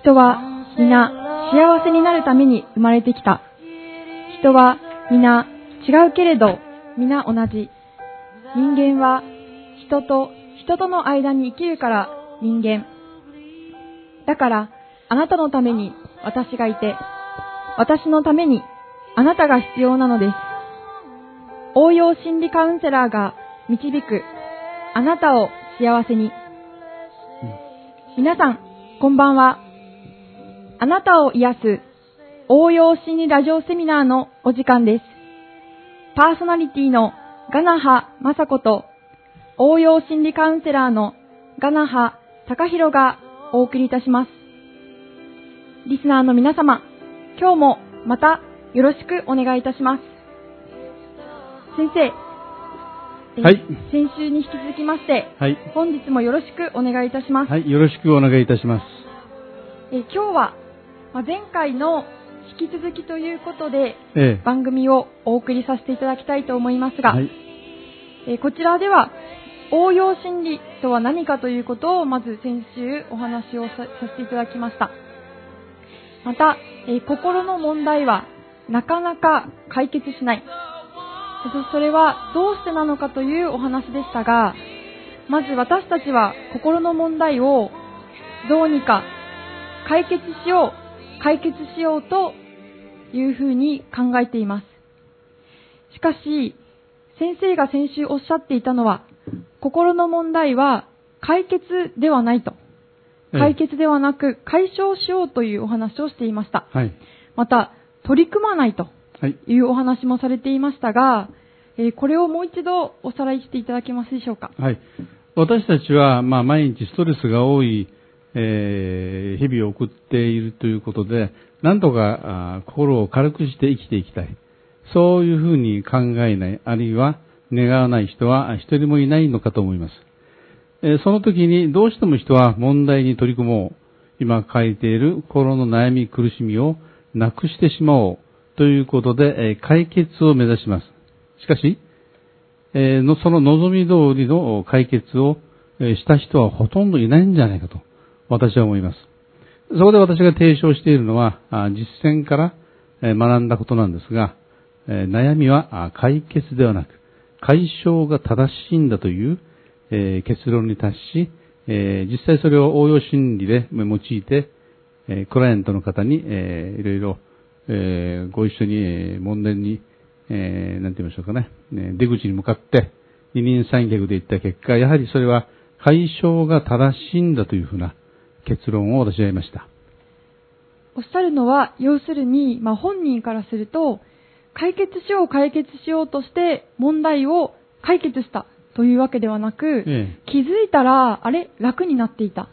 人は皆幸せになるために生まれてきた。人は皆違うけれど皆同じ。人間は人と人との間に生きるから人間。だからあなたのために私がいて、私のためにあなたが必要なのです。応用心理カウンセラーが導くあなたを幸せに。皆さん、こんばんは。あなたを癒す応用心理ラジオセミナーのお時間です。パーソナリティのガナハ雅子と応用心理カウンセラーのガナハ高弘がお送りいたします。リスナーの皆様、今日もまたよろしくお願いいたします。先生、はい。先週に引き続きまして、はい。本日もよろしくお願いいたします。はい。よろしくお願いいたします。え今日は、ま前回の引き続きということで、ええ、番組をお送りさせていただきたいと思いますが、はい、えこちらでは、応用心理とは何かということをまず先週お話をさせていただきました。また、え心の問題はなかなか解決しない。それはどうしてなのかというお話でしたが、まず私たちは心の問題をどうにか解決しよう、解決しようというふうに考えています。しかし、先生が先週おっしゃっていたのは、心の問題は解決ではないと。解決ではなく解消しようというお話をしていました。はい、また、取り組まないというお話もされていましたが、えー、これをもう一度おさらいしていただけますでしょうか？はい。私たちは、まあ、毎日ストレスが多い、えー、日々を送っているということで、なんとか心を軽くして生きていきたい。そういうふうに考えない、あるいは願わない人は一人もいないのかと思います。えー、その時にどうしても人は問題に取り組もう。今書いている心の悩み苦しみをなくしてしまおうということで、えー、解決を目指します。しかし、えー、その望み通りの解決をした人はほとんどいないんじゃないかと私は思います。そこで私が提唱しているのは実践から学んだことなんですが、悩みは解決ではなく解消が正しいんだという結論に達し、実際それを応用心理で用いて、クライアントの方にいろいろご一緒に問題にえ、なんて言いましょうかね、出口に向かって二人三脚で行った結果、やはりそれは解消が正しいんだというふうな結論を私は得ました。おっしゃるのは、要するに、まあ、本人からすると、解決しよう解決しようとして問題を解決したというわけではなく、ええ、気づいたら、あれ楽になっていた。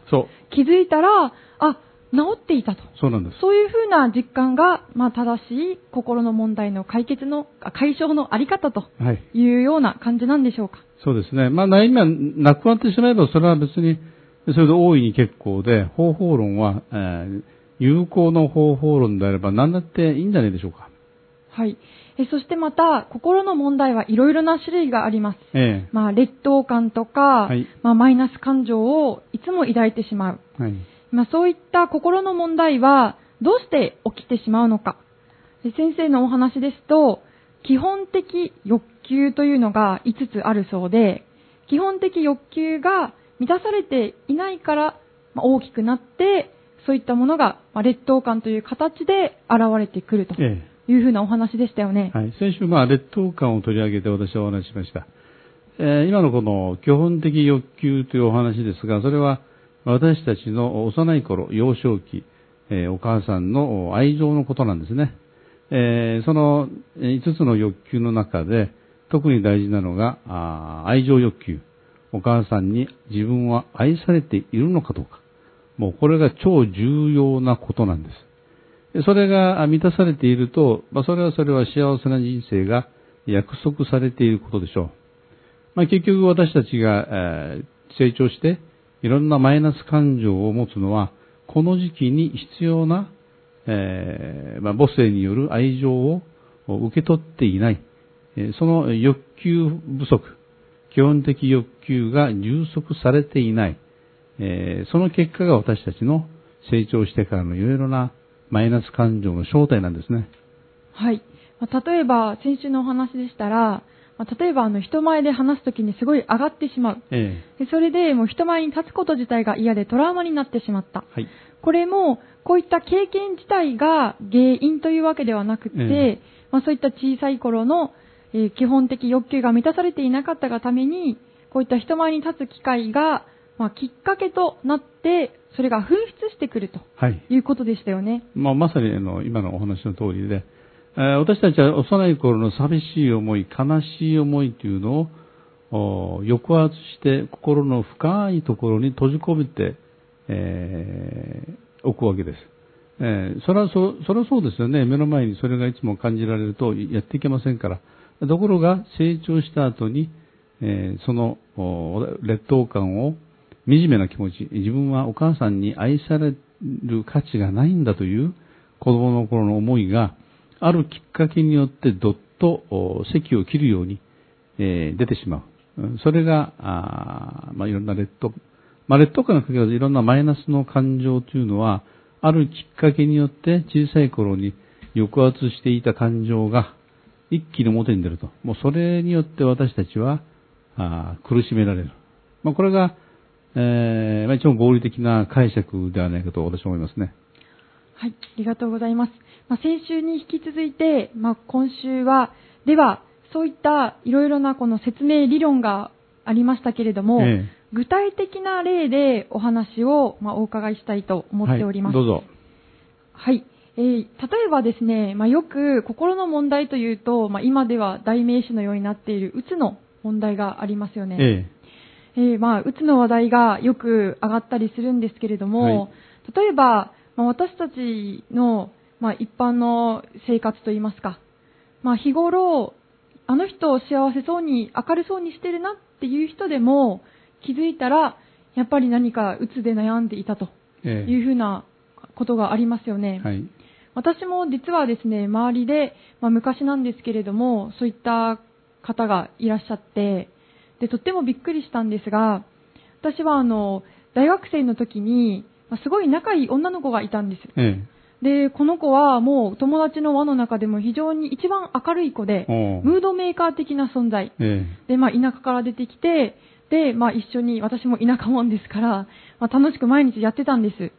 気づいたら、あ、治っていたと。そうなんです。そういうふうな実感が、まあ、正しい心の問題の解決の、解消のあり方というような感じなんでしょうか。はい、そうですね。まあ、悩みはなくなってしまえば、それは別に、それで大いに結構で、方法論は、えー、有効の方法論であれば何だっていいんじゃないでしょうか。はい。えそしてまた、心の問題はいろいろな種類があります。ええ、まあ、劣等感とか、はい、まあ、マイナス感情をいつも抱いてしまう。はいまあ、そういった心の問題はどうして起きてしまうのか。先生のお話ですと、基本的欲求というのが5つあるそうで、基本的欲求が満たされていないから、ま大きくなって、そういったものが、ま劣等感という形で現れてくるというふうなお話でしたよね。はい、先週、まあ、劣等感を取り上げて私はお話ししました。えー、今のこの基本的欲求というお話ですが、それは私たちの幼い頃、幼少期、えー、お母さんの愛情のことなんですね。えー、その5つの欲求の中で、特に大事なのが、愛情欲求。お母さんに自分は愛されているのかどうか。もうこれが超重要なことなんです。それが満たされていると、まあ、それはそれは幸せな人生が約束されていることでしょう。まあ、結局私たちが、えー、成長していろんなマイナス感情を持つのは、この時期に必要な、えー、まあ、母性による愛情を受け取っていない、その欲求不足、基本的欲求が充足されていない、えー、その結果が私たちの成長してからのいろいろなマイナス感情の正体なんですね。はい。まあ例えば、先週のお話でしたら、まあ例えばあの人前で話すときにすごい上がってしまう。えでそれでもう人前に立つこと自体が嫌でトラウマになってしまった。えはい。これも、こういった経験自体が原因というわけではなくて、えまあ、そういった小さい頃の、えー基本的欲求が満たされていなかったがために、こういった人前に立つ機会が、まあ、きっかけとなって、それが噴出してくるとはい。いうことでしたよね。まあ、まさにあの今のお話の通りで、えー私たちは幼い頃の寂しい思い、悲しい思いというのをお抑圧して心の深いところに閉じ込めて、えー置くわけです。えーそれはそう、それはそうですよね。目の前にそれがいつも感じられるとやっていけませんから。ところが成長した後に、えーその劣等感を惨めな気持ち、自分はお母さんに愛される価値がないんだという子供の頃の思いがあるきっかけによってどっと席を切るように、えー出てしまう。それが、あまあ、いろんな劣等、まあ、劣等感がかけらずいろんなマイナスの感情というのは、あるきっかけによって小さい頃に抑圧していた感情が一気に表に出ると。もうそれによって私たちはあー苦しめられる。まあ、これが、えーまあ、一番合理的な解釈ではないかと私は思いますね。はい、ありがとうございます。まあ、先週に引き続いて、まあ、今週は、では、そういったいろいろなこの説明理論がありましたけれども、え具体的な例でお話を、まあ、お伺いしたいと思っております。はい、どうぞ。はい。えー例えばですね、まあ、よく心の問題というと、まあ、今では代名詞のようになっているうつの問題がありますよね。ええーまあ、うつの話題がよく上がったりするんですけれども、はい例えば、まあ、私たちの、まあ、一般の生活といいますか、まあ、日頃、あの人を幸せそうに、明るそうにしてるなっていう人でも、気づいたら、やっぱり何かうつで悩んでいたとええいうふうなことがありますよね。はい。私も実はですね、周りで、まあ、昔なんですけれども、そういった方がいらっしゃって、で、とってもびっくりしたんですが、私はあの、大学生の時に、まあすごい仲いい女の子がいたんです。えで、この子はもう友達の輪の中でも非常に一番明るい子でムードメーカー的な存在。えで、まあ、田舎から出てきて、で、まあ、一緒に、私も田舎もんですから、まあ、楽しく毎日やってたんです。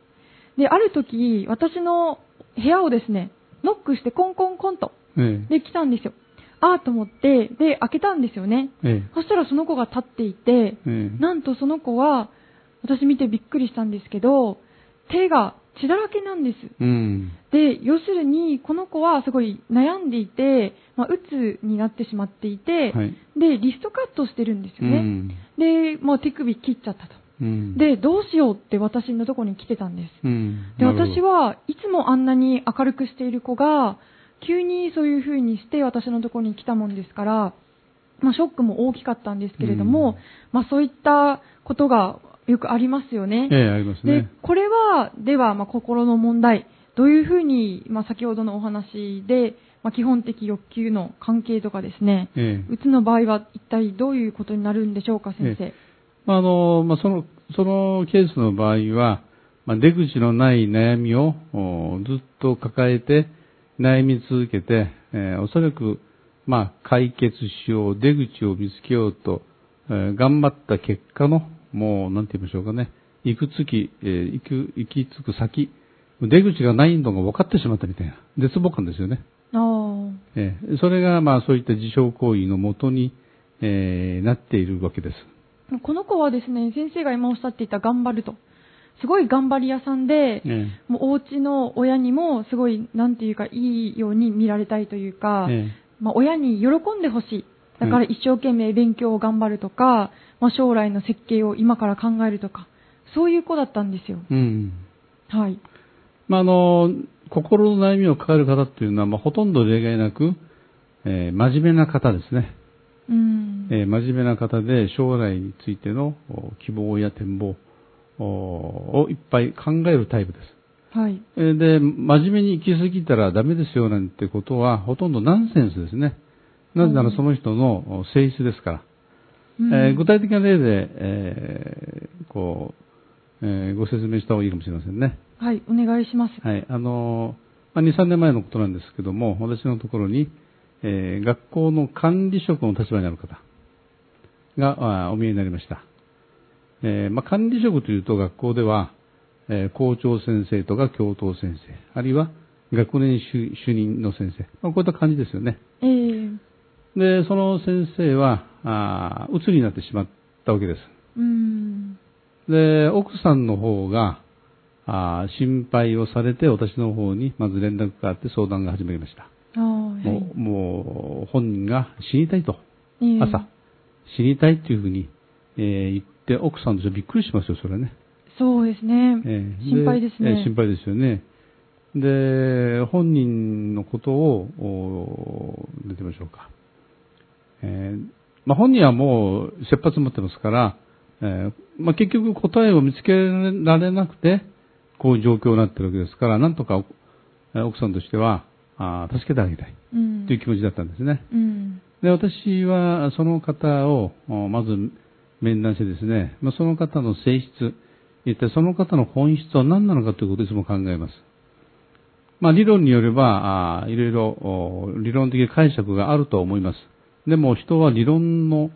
で、ある時、私の部屋をですね、ノックしてコンコンコンと、ええで、来たんですよ。ああと思って、で、開けたんですよね。ええそしたらその子が立っていて、ええなんとその子は、私見てびっくりしたんですけど、手が血だらけなんです。うん。で、要するに、この子はすごい悩んでいて、まあ、うつになってしまっていて、はい。で、リストカットしてるんですよね。うん。で、まあ、手首切っちゃったと。うん、で、どうしようって私のところに来てたんです。うん。で、私、はいつもあんなに明るくしている子が、急にそういう風にして私のところに来たもんですから、まあ、ショックも大きかったんですけれども、うんまあ、そういったことがよくありますよね。ええ、ありますでね。、これは、では、まあ、心の問題、どういうふうに、まあ、先ほどのお話で、まあ、基本的欲求の関係とかですね、ええ。うつの場合は一体どういうことになるんでしょうか、先生。まああの、まあ、その、そのケースの場合は、まあ、出口のない悩みをおずっと抱えて悩み続けて、えーおそらく、まあ、解決しよう、出口を見つけようと、えー頑張った結果の、もう、なんて言いましょうかね、行くつき、えー行く、行き着く先、出口がないのが分かってしまったみたいな、絶望感ですよね。あえーそれが、まあ、そういった自傷行為のもとに、えーなっているわけです。あ。この子はですね、先生が今おっしゃっていた頑張ると。すごい頑張り屋さんで、えもうお家の親にもすごい、なんていうか、いいように見られたいというか、ええまあ、親に喜んでほしい。だから一生懸命勉強を頑張るとか、まあ、将来の設計を今から考えるとか、そういう子だったんですよ。えうん。はい。まあ、あの、心の悩みを抱える方っていうのは、まあ、ほとんど例外なく、えー真面目な方ですね。うん。えー真面目な方で将来についてのお希望や展望おをいっぱい考えるタイプです。はい。えーで、真面目に行き過ぎたらダメですよなんてことはほとんどナンセンスですね。なぜならその人のお性質ですから。うんえー具体的な例で、えーこう、えーご説明した方がいいかもしれませんね。はい、お願いします。はい、あの、まあ、2、3年前のことなんですけども、私のところに、えー学校の管理職の立場にある方があお見えになりました。えーまあ、管理職というと学校では、えー校長先生とか教頭先生、あるいは学年主主任の先生、まあ、こういった感じですよね。ええで、その先生は、あー鬱になってしまったわけです。で、奥さんの方が、あー心配をされて私の方にまず連絡があって相談が始まりました。はい。もう、もう本人が死にたいと。ええ朝、死にたいっていうふうに、えー言って、奥さんとしてびっくりしますよ、それはね。そうですね。えー心配ですねえー心配ですよね。で、本人のことを、お出てみましょうか。えーまあ、本人はもう切羽詰まってますから、えーまあ、結局答えを見つけられなくて、こういう状況になってるわけですから、なんとかえー奥さんとしては、あー助けてあげたいうん。という気持ちだったんですね。うん。で、私はその方をおまず面談してですね、まあ、その方の性質、一体その方の本質は何なのかということをいつも考えます。まあ、理論によれば、いろいろお理論的解釈があると思います。でも人は理論の、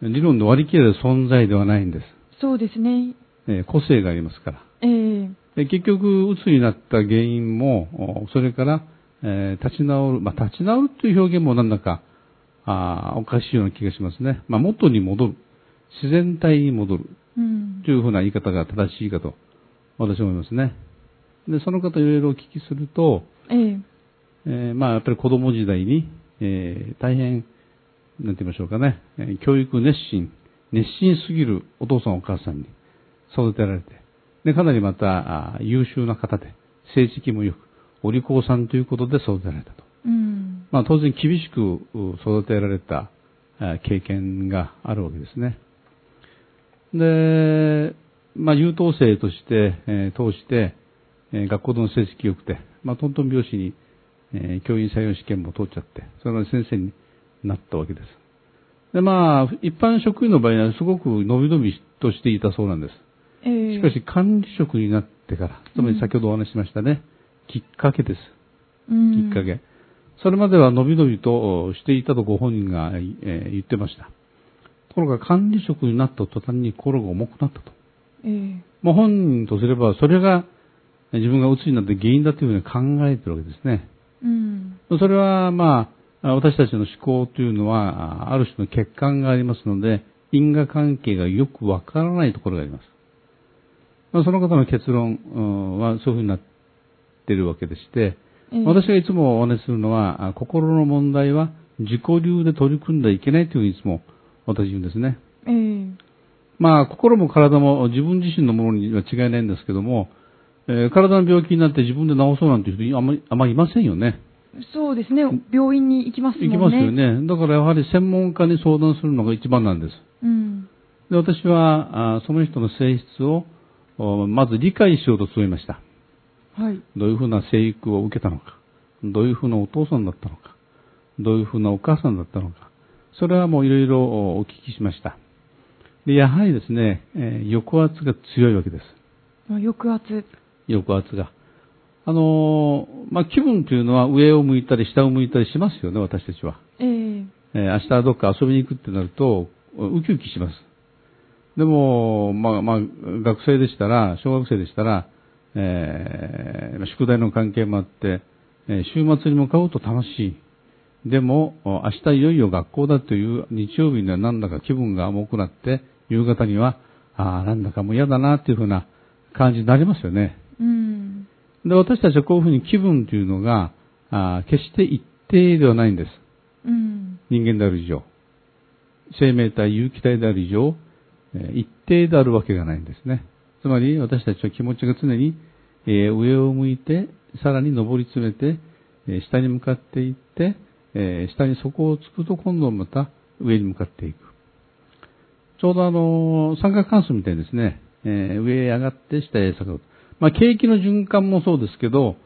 理論で割り切れる存在ではないんです。そうですね。えー個性がありますから。ええで結局、鬱になった原因も、おそれから、えー立ち直る、まあ、立ち直るという表現もなんだか、あーおかしいような気がしますね。まあ、元に戻る。自然体に戻る。うんと。いうふうな言い方が正しいかと、私は思いますね。で、その方いろいろお聞きすると、えええーまあ、やっぱり子供時代に、えー大変、なんて言いましょうかね、えー教育熱心、熱心すぎるお父さんお母さんに育てられて、で、かなりまた、優秀な方で、成績も良く、お利口さんということで育てられたと。うん。まあ、当然厳しくう育てられたあ経験があるわけですね。で、まあ、優等生として、えー通して、えー学校での成績良くて、まあ、トントン拍子に、えー教員採用試験も通っちゃって、それまで先生になったわけです。で、まあ、一般職員の場合はすごく伸び伸びとしていたそうなんです。ええしかし管理職になってから、つまり先ほどお話ししましたね、きっかけです。うんきっかけ。それまでは伸び伸びとしていたとご本人が、えー言ってました。ところが管理職になった途端に心が重くなったと。ええまあ、本人とすればそれが自分が鬱になって原因だというふうに考えてるわけですね。うん。それはまあ、私たちの思考というのは、あある種の欠陥がありますので、因果関係がよくわからないところがあります。まあ、その方の結論うんはそういうふうになっているわけでして、ええ私がいつもお話しするのは、あ心の問題は自己流で取り組んではいけないというふうにいつも私言うんですね。ええまあ、心も体も自分自身のものには違いないんですけども、えー体の病気になって自分で治そうなんていう人あんまりあんまりいませんよね。そうですね。病院に行きますね。行きますよ。ね。だからやはり専門家に相談するのが一番なんです。うん。で私はあその人の性質をおまず理解しようと努めました。はい。どういうふうな生育を受けたのか、どういうふうなお父さんだったのか、どういうふうなお母さんだったのか、それはもういろいろお聞きしました。で、やはりですね、えー抑圧が強いわけです。あ抑圧。抑圧が。あのーまあ、気分というのは上を向いたり下を向いたりしますよね、私たちは。えええー明日どっか遊びに行くってなると、ウキウキします。でも、まあ、まあ、学生でしたら、小学生でしたら、えー宿題の関係もあって、えー週末に向かうと楽しい。でも、明日いよいよ学校だという日曜日にはなんだか気分が重くなって、夕方には、ああ、なんだかもう嫌だなっていうふうな感じになりますよね。うん。で、私たちはこういうふうに気分というのが、あー決して一定ではないんです。うん。人間である以上。生命体、有機体である以上、えー一定であるわけがないんですね。つまり、私たちは気持ちが常に、えー上を向いて、さらに上り詰めて、えー下に向かっていって、えー下に底をつくと今度また上に向かっていく。ちょうどあのー三角関数みたいにですね、えー上へ上がって下へ下がる。まあ、景気の循環もそうですけど、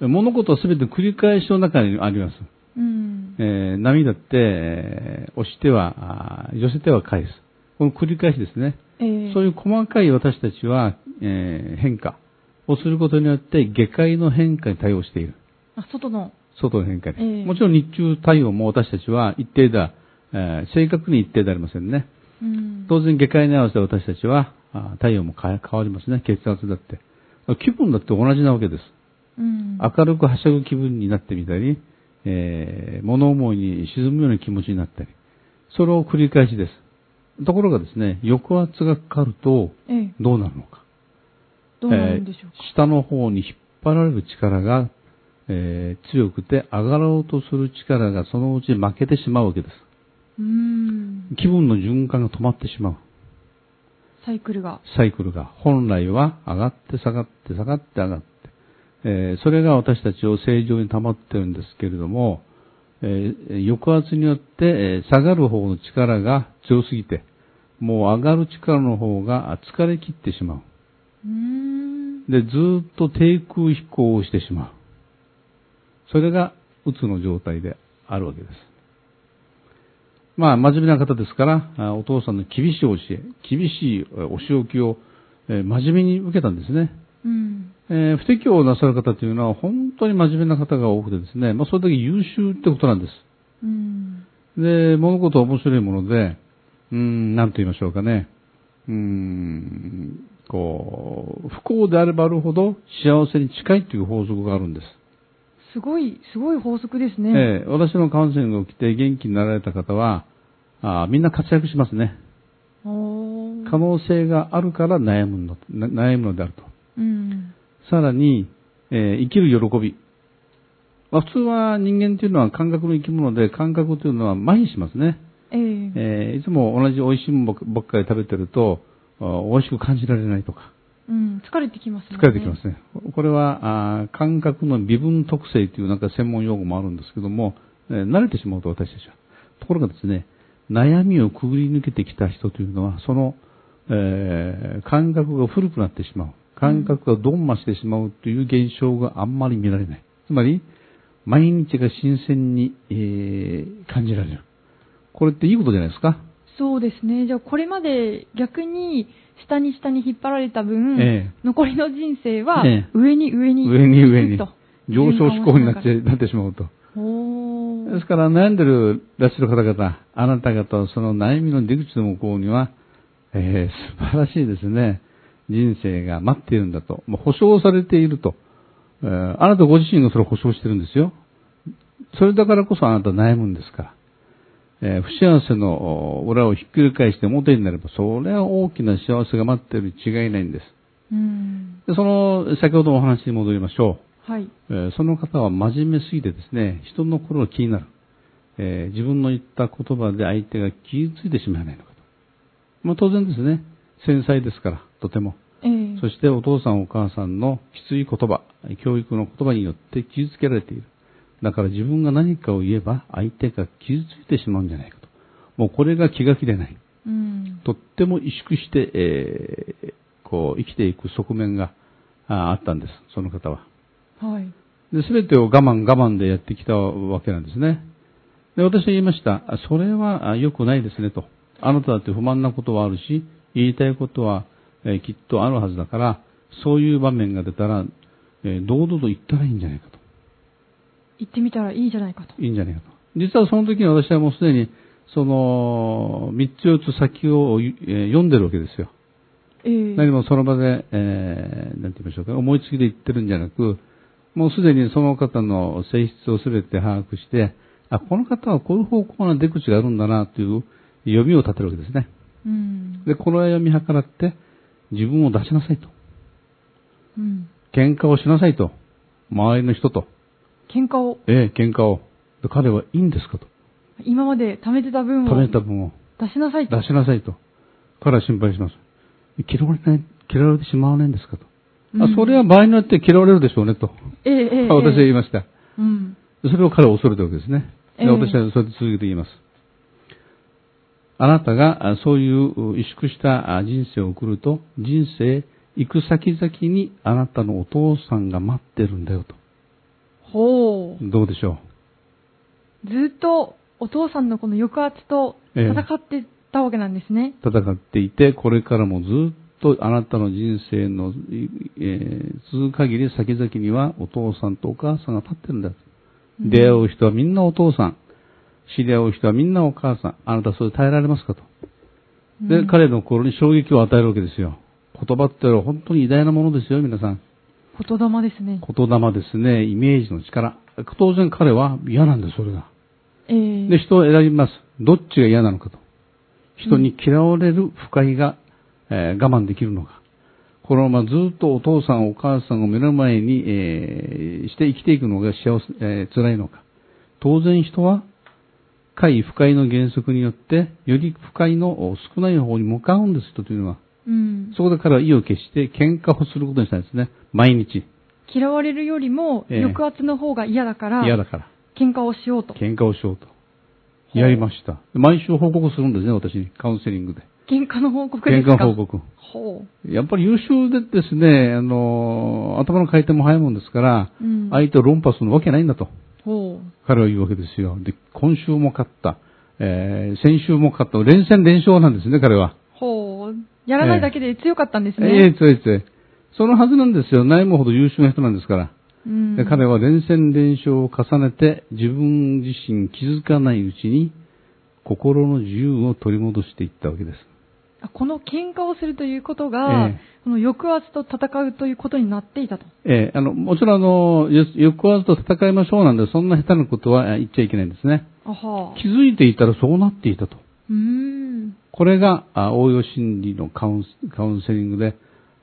物事は全て繰り返しの中にあります。うん。えー波だって、えー押しては、寄せては返す。この繰り返しですね。ええそういう細かい私たちは、えー変化、をすることによって下界の変化に対応している。あ、外の。外の変化に。ええもちろん日中対応も私たちは一定では、えー正確に一定でありませんね。うん。当然下界に合わせて私たちはあ体温も変わりますね。血圧だって。気分だって同じなわけです。うん。明るくはしゃぐ気分になってみたり、えー物思いに沈むような気持ちになったり、それを繰り返しです。ところがですね、抑圧がかかるとええ、どうなるのか。どうなるんでしょうか。えー下の方に引っ張られる力が、えー強くて上がろうとする力がそのうち負けてしまうわけです。うーん。気分の循環が止まってしまう。サイクルが。サイクルが本来は上がって下がって下がって上がって、えーそれが私たちを正常に保ってるんですけれども、えー抑圧によって、えー下がる方の力が強すぎて、もう上がる力の方が疲れ切ってしまう。で、ずーっと低空飛行をしてしまう。それが、うつの状態であるわけです。まあ、真面目な方ですから、あお父さんの厳しい教え、厳しいえお仕置きを、えー真面目に受けたんですね。うん。えー不適応をなさる方というのは本当に真面目な方が多くてですね、まあ、それだけ優秀ってことなんです。うん。で、物事は面白いもので、うーん、なんと言いましょうかね。うーん、こう、不幸であればあるほど幸せに近いという法則があるんです。すごい、すごい法則ですね。ええ私のカウンセリングを来て元気になられた方は、あみんな活躍しますね。可能性があるから悩むのな悩むのであると。うん。さらに、えー生きる喜び。まあ、普通は人間というのは感覚の生き物で、感覚というのは麻痺しますね。えええーいつも同じ美味しいものばっかり食べてると、あ美味しく感じられないとか、うん。疲れてきますね。疲れてきますね。これは、あー感覚の微分特性というなんか専門用語もあるんですけども、えー慣れてしまうと私たちは。ところがですね、悩みをくぐり抜けてきた人というのは、その、えー感覚が古くなってしまう。感覚がドンマしてしまうという現象があんまり見られない。つまり、毎日が新鮮に、えー感じられる。これっていいことじゃないですか？そうですね。じゃあ、これまで逆に下に下に引っ張られた分、ええ残りの人生はええ上に上に上に上にと上昇志向になってなってしまうと。ですから悩んでるらっしゃる方々、あなた方はその悩みの出口の向こうには、えー素晴らしいですね、人生が待っているんだと。もう保証されていると。えーあなたご自身がそれを保証してるんですよ。それだからこそあなた悩むんですから。えー不幸せのお裏をひっくり返して表になれば、それは大きな幸せが待っているに違いないんです。うん。でその、先ほどのお話に戻りましょう。はい。えーその方は真面目すぎてですね、人の心が気になる。えー自分の言った言葉で相手が傷ついてしまわないのかと。まあ当然ですね、繊細ですから、とても。ええそしてお父さんお母さんのきつい言葉、教育の言葉によって傷つけられている。だから自分が何かを言えば相手が傷ついてしまうんじゃないかと。もうこれが気が気でない。うん。とっても萎縮して、えーこう生きていく側面がああったんです、その方は。はい。で、すべてを我慢我慢でやってきたわけなんですね。で、私は言いました。あそれはあ良くないですねと。あなただって不満なことはあるし、言いたいことは、えーきっとあるはずだから、そういう場面が出たら、えー堂々と言ったらいいんじゃないかと。行ってみたらいいじゃないかと。いいんじゃないかと。実はその時に私はもうすでに、その、三つ四つ先を、えー読んでるわけですよ。ええ何もその場で、えー、なんて言いましょうか、思いつきで言ってるんじゃなく、もうすでにその方の性質をすべて把握して、あ、この方はこういう方向な出口があるんだなという読みを立てるわけですね。うん。で、この読み計らって、自分を出しなさいと。うん。喧嘩をしなさいと。周りの人と。喧嘩を、ええ、喧嘩を。で彼はいいんですかと。今まで貯めてた分を食べた分を出しなさいと。出しなさいと。彼は心配します。嫌われない、嫌われてしまわないんですかと。あうんそれは場合によって嫌われるでしょうねと。ええええええ私は言いました。うん。それを彼は恐れたわけですね。でええ私はそれで続けて言います。あなたがあそういう萎縮したあ人生を送ると、人生行く先々にあなたのお父さんが待ってるんだよと。ほう。どうでしょずっとお父さんのこの抑圧と戦ってたわけなんですね。う。戦っていて、これからもずっとあなたの人生の、えー続く限り先々にはお父さんとお母さんが立ってるんだ。うん出会う人はみんなお父さん。知り合う人はみんなお母さん。あなたそれ耐えられますかと。で、うん彼の心に衝撃を与えるわけですよ。言葉ってのは本当に偉大なものですよ、皆さん。言霊ですね。言霊ですね、イメージの力。当然彼は嫌なんです、それが。えーで、人を選びます。どっちが嫌なのかと。人に嫌われる不快が、えー我慢できるのか。このままずっとお父さんお母さんを目の前に、えーして生きていくのが幸せ、えー辛いのか。当然人は、快不快の原則によって、より不快の少ない方に向かうんです、人というのは。うん。そこで彼は意を決して喧嘩をすることにしたんですね。毎日。嫌われるよりも、ええ抑圧の方が嫌だから、嫌だから。喧嘩をしようと。喧嘩をしようと。やりました。毎週報告するんですね、私に。カウンセリングで。喧嘩の報告で喧すか？嘩報告。ほやっぱり優秀でですね、あの、頭の回転も早いもんですから、う。うん。相手を論破するわけないんだと。ほう。彼は言うわけですよ。で、今週も勝った。えー先週も勝った。連戦連勝なんですね、彼は。やらないだけで強かったんですええね。強い強い。そのはずなんですよ。ないもほど優秀な人なんですから。うんで彼は連戦連勝を重ねて自分自身気づかないうちに心の自由を取り戻していったわけです。あこの喧嘩をするということが、えこの抑圧と戦うということになっていたと。ええあの、もちろんあの、よ抑圧と戦いましょうなんで、そんな下手なことはえ言っちゃいけないんですね。気づいていたらそうなっていたと。うーん。これが、あ応用心理のカウンスカウンセリングで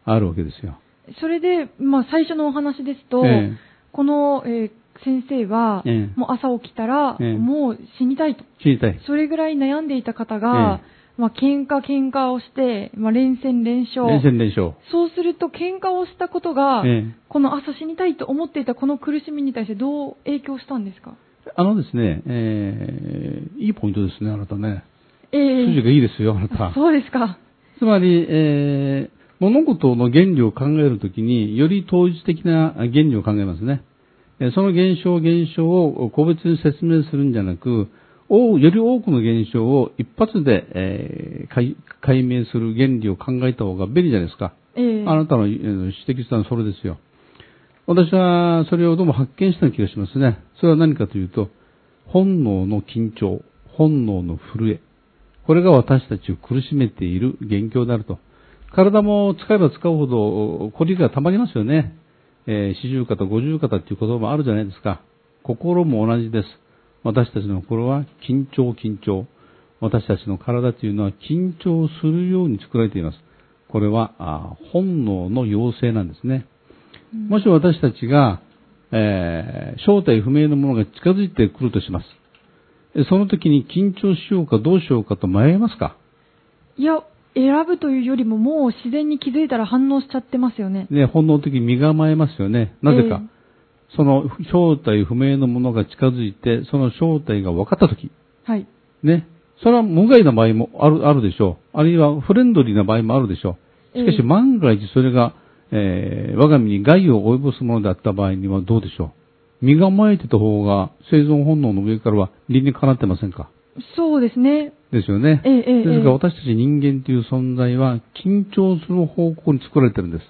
あるわけですよ。それで、まあ、最初のお話ですと、ええこの、えー先生は、ええもう朝起きたら、ええもう死にたいと。知りたい。それぐらい悩んでいた方が、まあ、喧嘩喧嘩をして、まあ、連戦連勝。連戦連勝。そうすると、喧嘩をしたことが、ええこの朝死にたいと思っていたこの苦しみに対してどう影響したんですか？あのですね、えーいいポイントですね、あなたね。ええ筋がいいですよ、あなた。そうですか。つまり、えー物事の原理を考えるときに、より統一的な原理を考えますね。えーその現象、現象を個別に説明するんじゃなく、おより多くの現象を一発で、えー解解明する原理を考えた方が便利じゃないですか。ええあなたのえー指摘したのはそれですよ。私はそれをどうも発見した気がしますね。それは何かというと、本能の緊張、本能の震え。これが私たちを苦しめている元凶であると。体も使えば使うほど凝りが溜まりますよね。えー四十肩、五十肩っていう言葉もあるじゃないですか。心も同じです。私たちの心は緊張、緊張。私たちの体というのは緊張するように作られています。これはあ本能の要請なんですね。もし私たちが、えー正体不明のものが近づいてくるとします。えその時に緊張しようかどうしようかと迷いますか？いや、選ぶというよりももう自然に気づいたら反応しちゃってますよね。ね、本能的に身構えますよね。なぜか。えその正体不明のものが近づいて、その正体が分かった時、はい。ね。それは無害な場合もある、あるでしょう。あるいはフレンドリーな場合もあるでしょう。しかええし万が一それが、えー我が身に害を及ぼすものであった場合にはどうでしょう？身構えてた方が生存本能の上からは理にかなってませんか？そうですね。ですよね。ええええですから私たち人間という存在は緊張する方向に作られてるんです。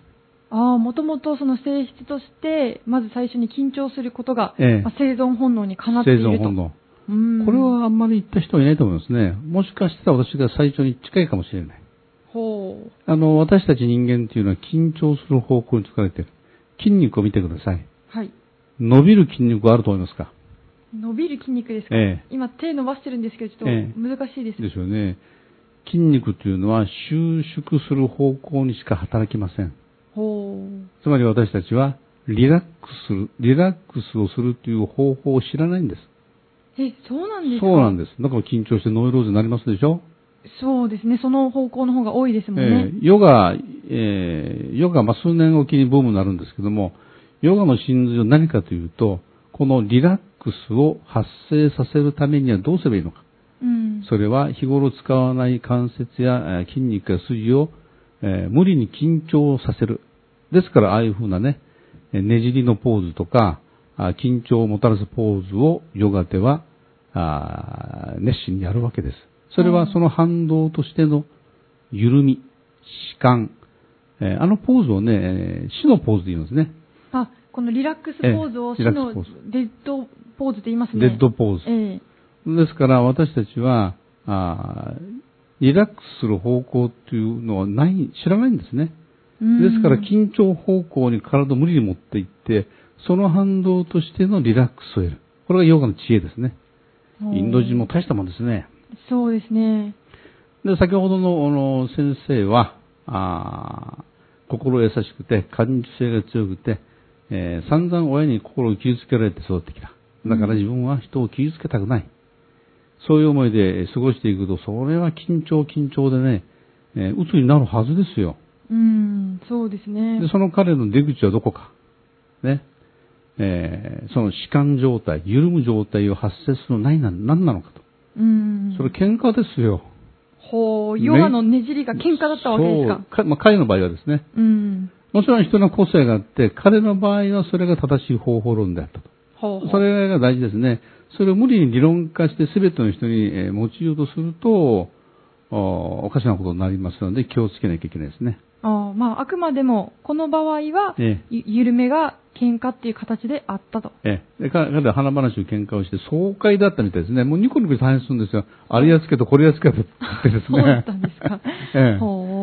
ああ、もともとその性質として、まず最初に緊張することが、ええまあ生存本能にかなっていると。生存本能。うんこれはあんまり言った人はいないと思いますね。もしかしたら私が最初に近いかもしれない。ほう。あの、私たち人間っていうのは緊張する方向に作られている。筋肉を見てください。はい。伸びる筋肉はあると思いますか？伸びる筋肉ですか、ええ今手伸ばしてるんですけど、ちょえっと難しいです。ですよね。筋肉というのは収縮する方向にしか働きません。ほう。つまり私たちはリラックスする、リラックスをするという方法を知らないんです。え、そうなんですか？そうなんです。だから緊張してノイローゼになりますでしょ？そうですね。その方向の方が多いですもんね。えーヨガ、えーヨガ、まあ、数年おきにブームになるんですけども、ヨガの真髄は何かというと、このリラックスを発生させるためにはどうすればいいのか。うん。それは日頃使わない関節やえー筋肉や筋を、えー無理に緊張させる。ですから、ああいうふうなね、えーねじりのポーズとか、あ緊張をもたらすポーズをヨガではあー熱心にやるわけです。それはその反動としての緩み、弛緩、えーあのポーズをね、えー死のポーズで言いますね。あ、このリラックスポーズを死の dead pose って言いますね。 dead pose。ええですから私たちは、あーリラックスする方向っていうのはない、知らないんですね。うんですから緊張方向に体を無理に持っていって、その反動としてのリラックスを得る。これがヨガの知恵ですね。インド人も大したもんですね。そうですね。で、先ほどのあの先生は、あー心優しくて、感受性が強くて、えー散々親に心を傷つけられて育ってきた。だから自分は人を傷つけたくない。そういう思いで過ごしていくと、それは緊張緊張でね、えー鬱になるはずですよ。うん、そうですね。で、その彼の出口はどこか。ね。えーその弛緩状態、緩む状態を発生するのは何な何なのかと。うん。それ喧嘩ですよ。ほう、ヨガのねじりが喧嘩だったわけですか。そうかまあ、彼の場合はですね。うん。もちろん人の個性があって、彼の場合はそれが正しい方法論であったと。ほうほう。それが大事ですね。それを無理に理論化して全ての人にえー用いようとすると、おおかしなことになりますので気をつけなきゃいけないですね。ああまあ、あくまでも、この場合は、ええゆ緩めが喧嘩っていう形であったと。ええ。で、か彼は花話を喧嘩をして爽快だったみたいですね。もうニコニコ大変するんですよ。あれやっつけとこれやっつけとってですね。そうだったんですか。ええほう。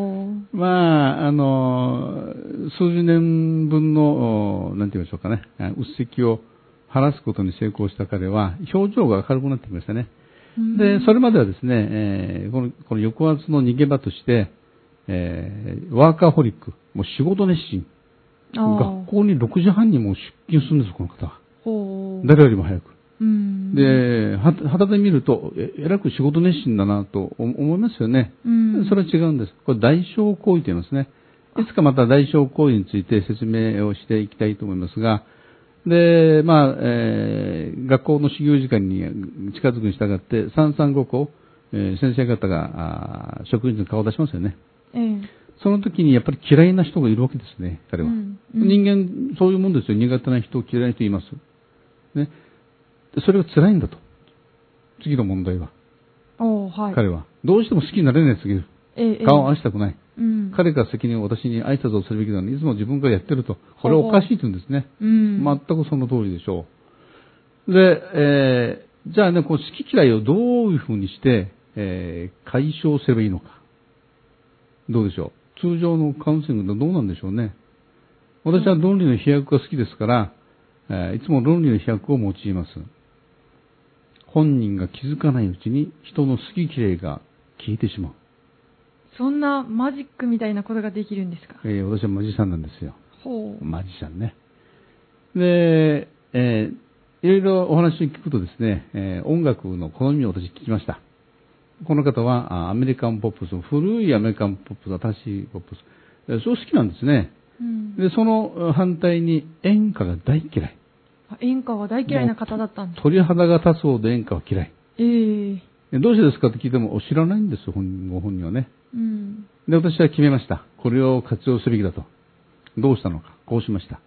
まあ、あの、数十年分の、おなんて言いましょうかね、あ鬱積を晴らすことに成功した彼は、表情が明るくなってきましたね。うんで、それまではですね、えーこの、この抑圧の逃げ場として、えーワーカーホリック、もう仕事熱心。学校に6時半にもう出勤するんです、この方は。誰よりも早く。うん。で、は、肌で見ると、え、えらく仕事熱心だなと思思いますよね。うん、それは違うんです。これ代償行為と言いますね。いつかまた代償行為について説明をしていきたいと思いますが、で、まあ、えー学校の修行時間に近づくに従って、三三五校、えー先生方が、職員の顔を出しますよね。ええ。その時にやっぱり嫌いな人がいるわけですね、彼は。うんうん人間、そういうもんですよ。苦手な人、嫌いな人います。ね。でそれが辛いんだと。次の問題は。はい。彼は。どうしても好きになれないすぎる。え顔を合わせたくない。うん。彼が責任を私に挨拶をするべきなのに、いつも自分からやってると。これはおかしいと言うんですね。うん。全くその通りでしょう。で、えーじゃあね、こう好き嫌いをどういうふうにして、えー解消すればいいのか。どうでしょう。通常のカウンセリングってどうなんでしょうね。私は論理の飛躍が好きですから、えーいつも論理の飛躍を用います。本人が気づかないうちに人の好き嫌いが消えてしまう。そんなマジックみたいなことができるんですか？えー私はマジシャンなんですよ。ほう。マジシャンね。で、えーいろいろお話を聞くとですね、えー音楽の好みを私聞きました。この方はあアメリカンポップス、古いアメリカンポップス、新しいポップス、えーそう好きなんですね。うん。で、その反対に演歌が大嫌い。あ演歌は大嫌いな方だったんです。鳥肌が立つほど演歌は嫌い。えええどうしてですかって聞いてもお知らないんですよ、ご本人はね。うん。で、私は決めました。これを活用すべきだと。どうしたのか。こうしました。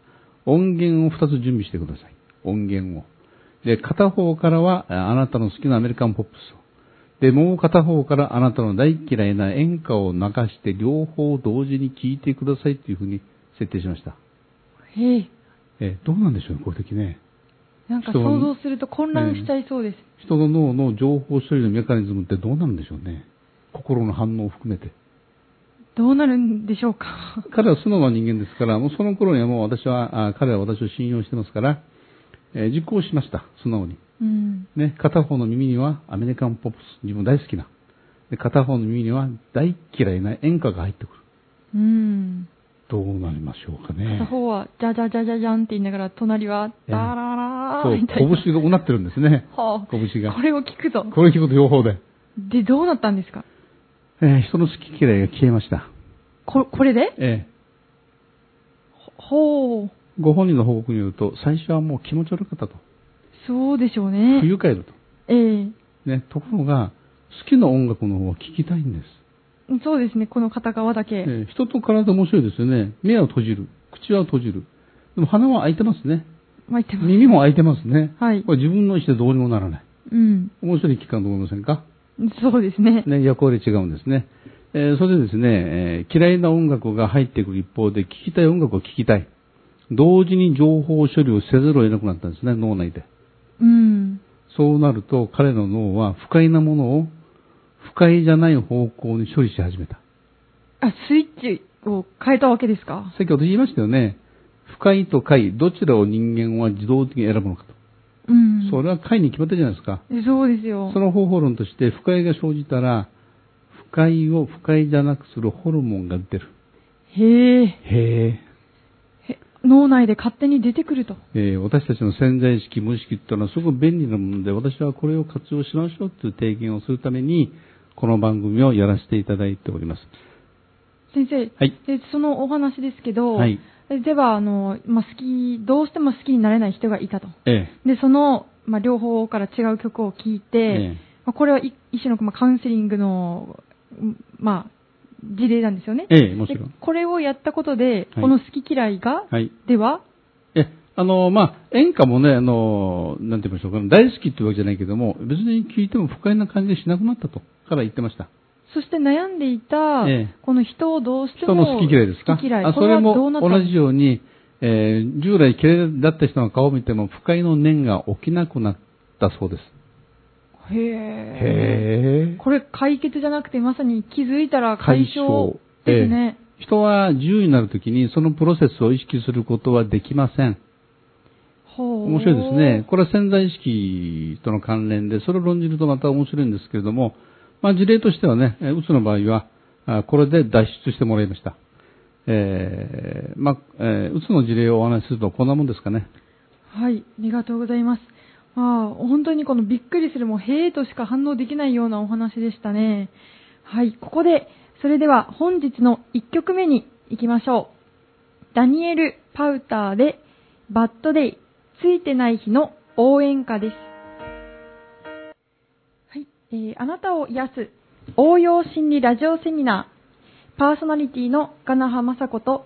音源を2つ準備してください。音源を。で、片方からはああなたの好きなアメリカンポップスを。で、もう片方からあなたの大嫌いな演歌を流して両方同時に聴いてくださいっていうふうに設定しました。へえ。え、どうなんでしょうね、こういう時ね。なんか人想像すると混乱しちゃいそうです。人の脳の情報処理のメカニズムってどうなんでしょうね。心の反応を含めて。どうなるんでしょうか。彼は素直な人間ですから、もうその頃にはもう私は、あ彼は私を信用してますから、えー実行しました、素直に。うん。ね、片方の耳にはアメリカンポップス、自分大好きな。で片方の耳には大嫌いな演歌が入ってくる。うん。どうなりましょうかね片。方は、じゃじゃじゃじゃじゃんって言いながら、隣は、ええダララそうーみたいな。、拳がうなってるんですね。はあ、拳がこ。れを聞くと。これ聞くと両方で。で、どうなったんですか？えー人の好き嫌いが消えました。こ、これで？えほう。ーご本人の報告によると、最初はもう気持ち悪かったと。そうでしょうね。不愉快だと。ええね、ところが、好きな音楽の方は聞きたいんです。そうですね、この片側だけ。えー人と体面白いですよね。目は閉じる。口は閉じる。でも鼻は開いてますね。巻いてます。耳も開いてますね。はいこれ自分の意思でどうにもならない。うん。面白い期間と思いませんか？そうですね。ね、役割違うんですね。えーそれでですね、えー嫌いな音楽が入ってくる一方で、聴きたい音楽を聴きたい。同時に情報処理をせざるを得なくなったんですね、脳内で。うん。そうなると、彼の脳は不快なものを不快じゃない方向に処理し始めた。あ、スイッチを変えたわけですか？さっき私言いましたよね。不快と快、どちらを人間は自動的に選ぶのかと。うん。それは快に決まってるじゃないですか。そうですよ。その方法論として、不快が生じたら、不快を不快じゃなくするホルモンが出る。へえ。へえ。へ脳内で勝手に出てくると。えー私たちの潜在意識、無意識っていうのはすごく便利なもので、私はこれを活用しましょうという提言をするために、この番組をやらせていただいております。先生、はい。でそのお話ですけど、はい。では、あの、まあ、好き、どうしても好きになれない人がいたと。えで、その、まあ、両方から違う曲を聴いて、ええまあ、これは一一種の、まあ、カウンセリングの、うんまあ、事例なんですよね。えええもちろでん。これをやったことで、はいこの好き嫌いが、はい。では、え、あの、まあ、演歌もね、あの、なんて言いましょうか、大好きってわけじゃないけども、別に聞いても不快な感じがしなくなったと、から言ってました。そして悩んでいた、ええこの人をどうしても人の好き嫌いですか？好き嫌い。あ、それも同じように、えー従来嫌いだった人の顔を見ても不快の念が起きなくなったそうです。へえ。へえ。これ解決じゃなくて、まさに気づいたら解消ですね。人は自由になるときにそのプロセスを意識することはできません。面白いですね。。これは潜在意識との関連で、それを論じるとまた面白いんですけれども、まあ事例としてはね、えーうつの場合は、あこれで脱出してもらいました。えーまあ、えーうつの事例をお話しするとこんなもんですかね。はい、ありがとうございます。ああ、本当にこのびっくりするも、へえとしか反応できないようなお話でしたね。はい、ここで、それでは本日の1曲目に行きましょう。ダニエル・パウターで、バッドデイ、ついてない日の応援歌です。はい、えーあなたを癒す応用心理ラジオセミナー、パーソナリティのガナハマサコと、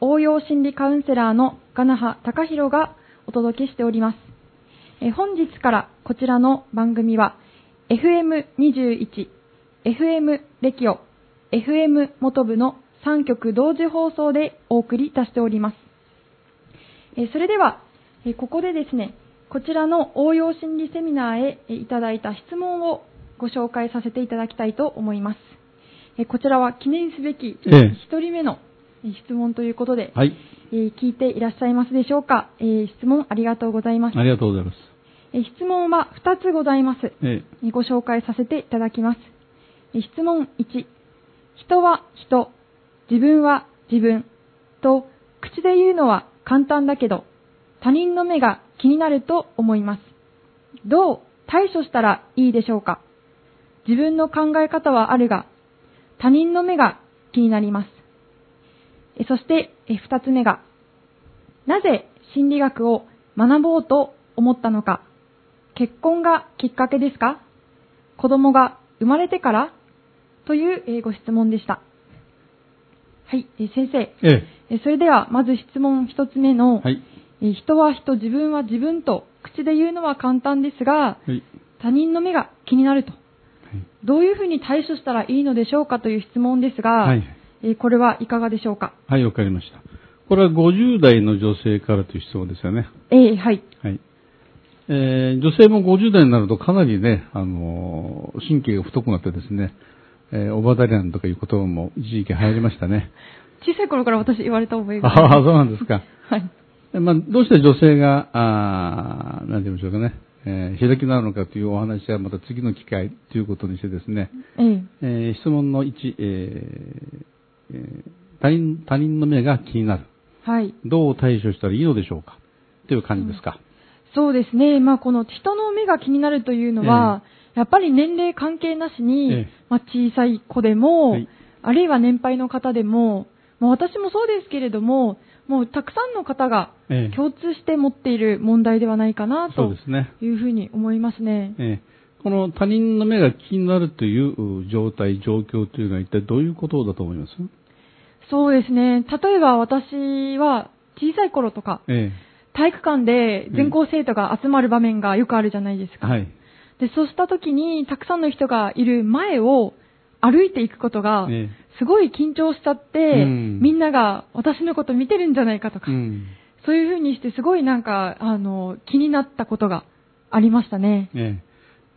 応用心理カウンセラーのガナハタカヒロがお届けしております。えー本日からこちらの番組は FM21、FM レキオ、FM 元部の3曲同時放送でお送りいたしております。えーそれでは、ここでですね、こちらの応用心理セミナーへえーいただいた質問をご紹介させていただきたいと思います。えーこちらは記念すべきええ1人目のえー質問ということで、はい。えー聞いていらっしゃいますでしょうか、えー質問ありがとうございます。ありがとうございます。えー質問は2つございます。ええーご紹介させていただきます。えー質問1、人は人、自分は自分と口で言うのは簡単だけど、他人の目が気になると思います。どう対処したらいいでしょうか？自分の考え方はあるが、他人の目が気になります。えそして、え二つ目が、なぜ心理学を学ぼうと思ったのか？結婚がきっかけですか？子供が生まれてから？というえーご質問でした。はい、えー先生。えええーそれでは、まず質問一つ目の、はい。えー人は人、自分は自分と口で言うのは簡単ですが、はい。他人の目が気になると。はいどういうふうに対処したらいいのでしょうかという質問ですが、はい。えーこれはいかがでしょうか？はい、わかりました。これは50代の女性からという質問ですよね。えーはい。はい。えー女性も50代になるとかなりね、あのー神経が太くなってですね、えーオバダリアンとかいう言葉も一時期流行りましたね。小さい頃から私言われた覚えがああ、そうなんですか。はい。えまあ、どうして女性が、あーなんて言いましょうかね、えー開きになるのかというお話はまた次の機会ということにしてですね、えーえー質問の1、えーえー他人、他人の目が気になる。はい。どう対処したらいいのでしょうかという感じですか。そうですね。まあ、この人の目が気になるというのは、やっぱり年齢関係なしに、ええまあ、小さい子でも、はいあるいは年配の方でも、まあ、私もそうですけれども、もうたくさんの方がええ共通して持っている問題ではないかなと。いうふうに思いますね。えーこの他人の目が気になるというう状態、状況というのは一体どういうことだと思います？そうですね。例えば私は小さい頃とか、え体育館で全校生徒が集まる場面がよくあるじゃないですか。えはい。で、そうした時に、たくさんの人がいる前を歩いていくことが、えすごい緊張しちゃって、うんみんなが私のこと見てるんじゃないかとか、うん。そういう風にしてすごいなんか、あの、気になったことがありましたね。ええ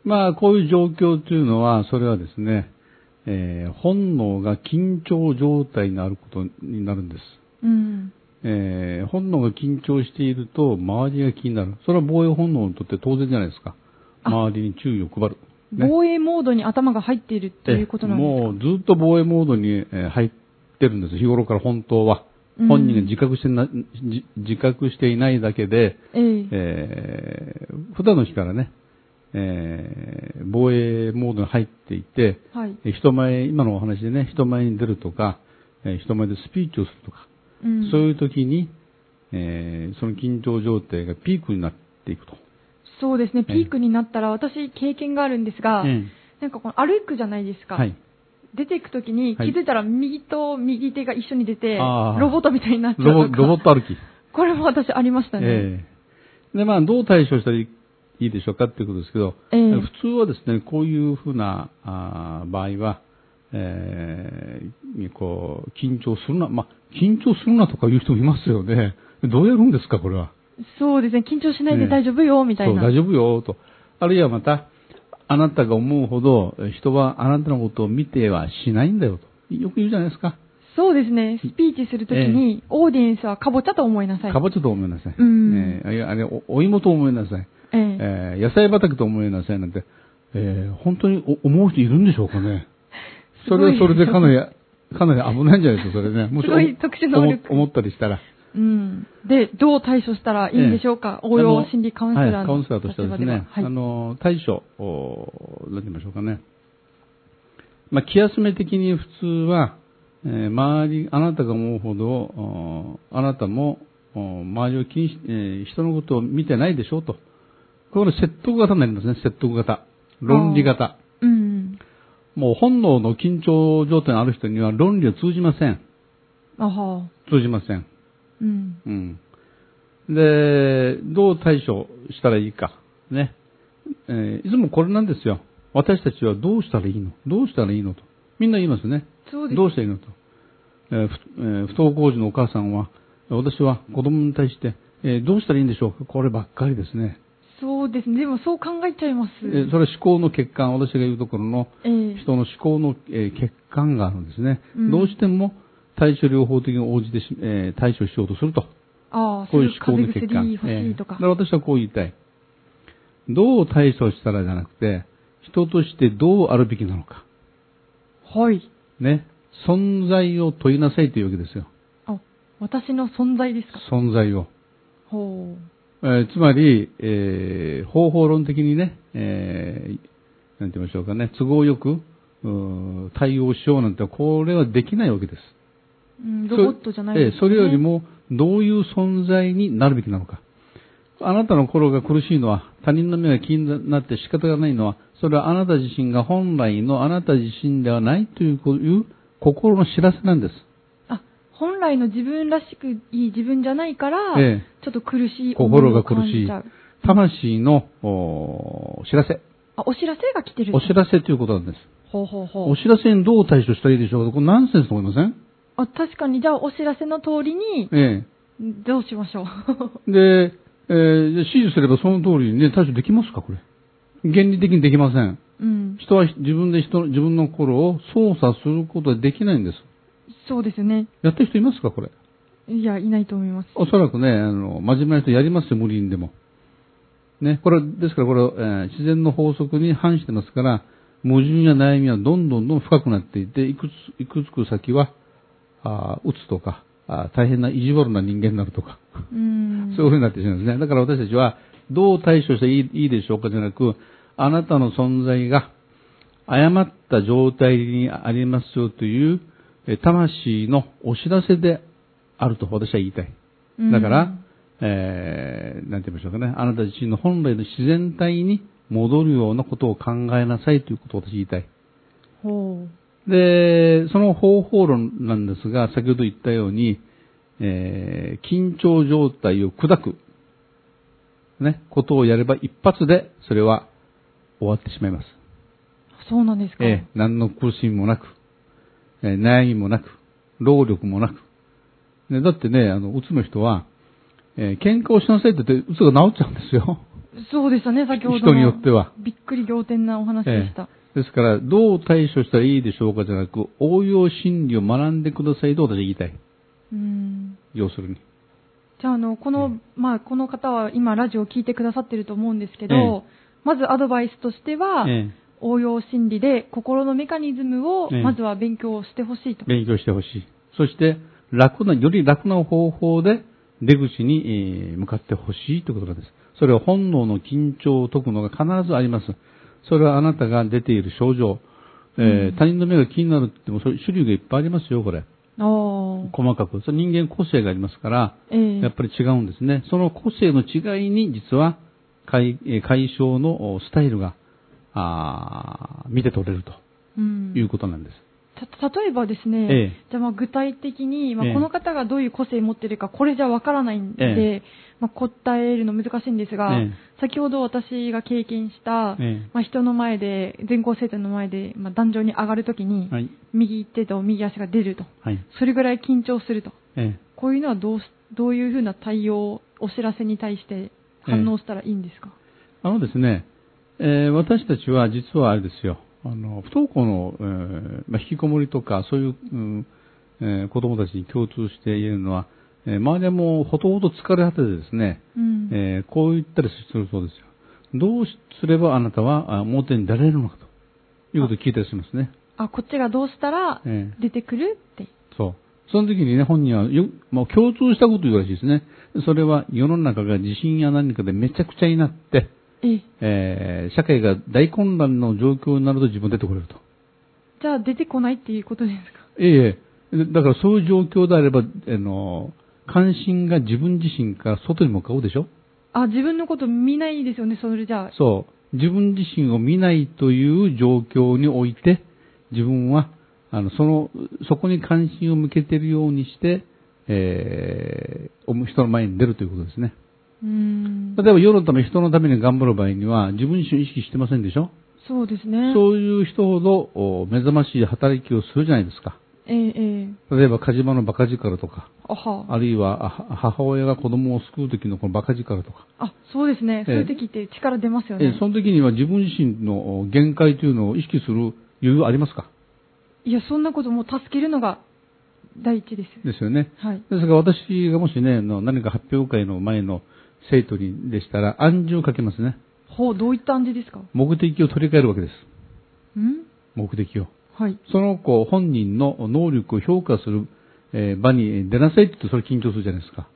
まあ、こういう状況というのは、それはですね、えー本能が緊張状態にあることになるんです。うん。えー本能が緊張していると、周りが気になる。それは防衛本能にとって当然じゃないですか。あ周りに注意を配る。ね防衛モードに頭が入っているということなんですか？もうずっと防衛モードにえー入ってるんです。日頃から本当は。うん本人が自覚してな、じ自覚していないだけで、えええー普段の日からね、えー防衛モードに入っていて、はい。えー人前、今のお話でね、人前に出るとか、えー人前でスピーチをするとか、うんそういう時に、えーその緊張状態がピークになっていくと。そうですね、ええピークになったら私経験があるんですが、えなんかこの歩くじゃないですか。えはい。出ていくときに気はいづいたら右と右手が一緒に出て、ロボットみたいになっちゃうロボット歩き。これも私ありましたね。ええで、まあ、どう対処したらいいでしょうかっていうことですけど、ええ普通はですね、こういうふうなあー場合は、えーこう、緊張するな、まあ、緊張するなとか言う人もいますよね。どうやるんですか、これは。そうですね、緊張しないで大丈夫よ、みたいな。そう、大丈夫よ、と。あるいはまた、あなたが思うほど、人はあなたのことを見てはしないんだよ、と。よく言うじゃないですか。そうですね、スピーチするときに、オーディエンスはかぼちゃと思いなさい。かぼちゃと思いなさい。うんえーあれお、お芋と思いなさい。えええー野菜畑と思いなさいなんて、えー本当にお思う人いるんでしょうかね。それはそれでかなり、かなり危ないんじゃないですか、それね。もしすごい特殊能力思思ったりしたら。うん。で、どう対処したらいいんでしょうか、応用心理カウンセラーのはい、カウンセラーとしてはですね、はいあの、対処、お何て言いましょうかね。まあ、気休め的に普通は、えー周り、あなたが思うほど、おあなたも、お周りを気にし、えー人のことを見てないでしょうと。これ説得型になりますね、説得型。論理型。うん。もう本能の緊張状態のある人には論理は通じません。あは通じません。うん。うん。で、どう対処したらいいか。ね。えーいつもこれなんですよ。私たちはどうしたらいいの？どうしたらいいのと。みんな言いますね。そうですどうしたらいいのと。えーふえー不登校児のお母さんは、私は子供に対して、えーどうしたらいいんでしょうか？こればっかりですね。そうですね。でもそう考えちゃいます。えーそれは思考の欠陥、私が言うところのええ人の思考の、えー欠陥があるんですね。うんどうしても対処療法的に応じてし、えー対処しようとすると。ああ、こういう思考風の欠陥。ええだから私はこう言いたい。どう対処したらじゃなくて、人としてどうあるべきなのか。はい。ね。存在を問いなさいというわけですよ。あ、私の存在ですか？存在を。ほえーつまり、えー方法論的にね、えーなんて言いましょうかね、都合よく、うー対応しようなんて、これはできないわけです。う。うん、ロボットじゃないです、ね。ええそれより、も、どういう存在になるべきなのか。あなたの心が苦しいのは、他人の目が気になって仕方がないのは、それはあなた自身が本来のあなた自身ではないというこういう心の知らせなんです。あ、本来の自分らしくいい自分じゃないから、ええちょっと苦しい心が苦しい。魂のお知らせ。あ、お知らせが来てる。お知らせということなんです。ほうほうほうお。知らせにどう対処したらいいでしょうかこれナンセンスと思いません？あ、確かに、じゃあお知らせの通りに、えどうしましょう。え。で、えー指示すればその通りにね、対処できますかこれ。原理的にできません。うん。人は自分で人の、自分の心を操作することはできないんです。そうですよね。やってる人いますかこれ？いや、いないと思います。おそらくね、あの、真面目な人やりますよ、無理にでも。ね、これ、ですからこれ、えー自然の法則に反してますから、矛盾や悩みはどんどんどん深くなっていって、いくつ、いくつく先は、あーうつとか、あー大変な意地悪な人間になるとか、うん。そういうふうになってしまうんですね。だから私たちは、どう対処していいいいでしょうかじゃなく、あなたの存在が誤った状態にありますよという、え魂のお知らせであると私は言いたい。うんだから、えー、なんて言いましょうかね。あなた自身の本来の自然体に戻るようなことを考えなさいということを私言いたい。ほで、その方法論なんですが、先ほど言ったように、えー緊張状態を砕く、ね、ことをやれば一発でそれは終わってしまいます。そうなんですか？ええ何の苦しみもなく、えー悩みもなく、労力もなく。ね、だってね、あの、うつの人は、えー喧嘩をしなさいって言って、うつが治っちゃうんですよ。そうでしたね、先ほどの。人によっては。びっくり仰天なお話でした。ですから、どう対処したらいいでしょうかじゃなく、応用心理を学んでくださいと私は言いたい。うん。要するに。じゃあ、あの、この、まあ、この方は今、ラジオを聞いてくださってると思うんですけど、ええまずアドバイスとしては、え応用心理で心のメカニズムをええまずは勉強してほしいと。え勉強してほしい。そして、楽な、より楽な方法で出口に、えー向かってほしいということなんです。それは本能の緊張を解くのが必ずあります。それはあなたが出ている症状、えー他人の目が気になるって言っても、そういう種類がいっぱいありますよ、これ。細かく。それ人間個性がありますから、ええやっぱり違うんですね。その個性の違いに実は解えー解消のおスタイルがあー見て取れるとうんいうことなんです。た例えばですね、ええ。じゃあまあ具体的に、まあ、ええ。この方がどういう個性を持っているか、これじゃわからないんで、えまあ、答えるの難しいんですが、ええ。先ほど私が経験した、ええ。まあ、人の前で、全校生徒の前で、まあ、壇上に上がるときに、はい。右手と右足が出ると。はい。それぐらい緊張すると。ええ。こういうのはどうしどういうふうな対応、お知らせに対して反応したらいいんですか、あのですね、えー私たちは実はあれですよ、あの、不登校の、えーまあ、引きこもりとか、そういう、うんえー子供たちに共通して言えるのは、えー周りはもうほとほと疲れ果ててですね、うんえーこう言ったりするそうですよ。どうすればあなたはあ表に出られるのかということを聞いたりしますね。あ、こっちがどうしたらええ出てくるって。そう。その時にね、本人はよ、もう共通したことを言うらしいですね。それは世の中が地震や何かでめちゃくちゃになって、えええー社会が大混乱の状況になると自分出てこれると。じゃあ出てこないっていうことですか？ええだからそういう状況であれば、あの、関心が自分自身から外に向かうでしょ？あ、自分のこと見ないですよね、それじゃあ。そう。自分自身を見ないという状況において、自分は、あの、その、そこに関心を向けているようにして、えー、お人の前に出るということですね。例えば世のため、人のために頑張る場合には、自分自身を意識してませんでしょ？そうですね。そういう人ほどお目覚ましい働きをするじゃないですか。ええええ例えば、火事場の馬鹿力とか、あはあるいは母親が子供を救う時のこの馬鹿力とか、あ、そうですね。そういう時って力出ますよね。えその時には自分自身のお限界というのを意識する余裕ありますか？いや、そんなこともう助けるのが第一です。ですよね。はい。ですが私がもしね、何か発表会の前の生徒にでしたら暗示をかけますね。ほう、どういった暗示ですか？目的を取り替えるわけです。ん？目的を。はい。その子本人の能力を評価する、えー場に出なさいって言うとそれ緊張するじゃないですか。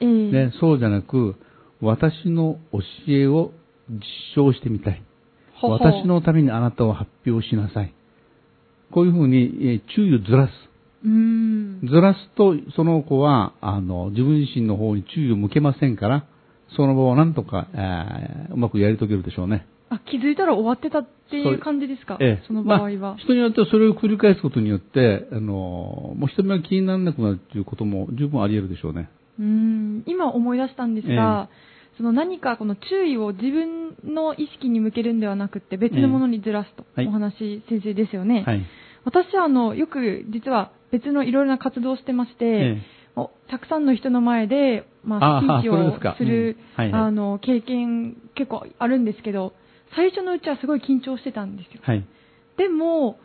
ええね、そうじゃなく、私の教えを実証してみたい。ほほう私のためにあなたを発表しなさい。こういうふうに、えー注意をずらす。うーん。ずらすと、その子は、あの、自分自身の方に注意を向けませんから、その場をなんとか、えーうまくやり遂げるでしょうね。あ、気づいたら終わってたっていう感じですか？ええその場合は。まあ人によってはそれを繰り返すことによって、あの、もう人目が気にならなくなるっていうことも十分あり得るでしょうね。うーん今思い出したんですが、その何かこの注意を自分の意識に向けるんではなくて別のものにずらすとはいお話、先生ですよね。はい。私はあのよく実は別のいろいろな活動をしてまして、たくさんの人の前で、まあ、あスピーチをする、うんはいはいあの経験結構あるんですけど最初のうちはすごい緊張してたんですよ。はい。でも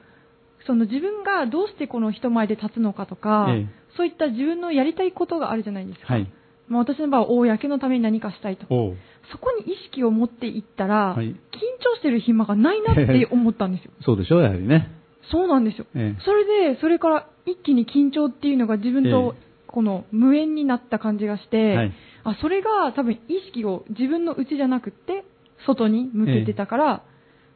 その自分がどうしてこの人前で立つのかとか、ええそういった自分のやりたいことがあるじゃないですか。はい。まあ、私の場合は公のために何かしたいと。そこに意識を持っていったら、はい緊張してる暇がないなって思ったんですよ。そうでしょう、やはりね。そうなんですよ。ええそれで、それから一気に緊張っていうのが自分とえこの無縁になった感じがして、はいあそれが多分意識を自分の内じゃなくって外に向けてたから、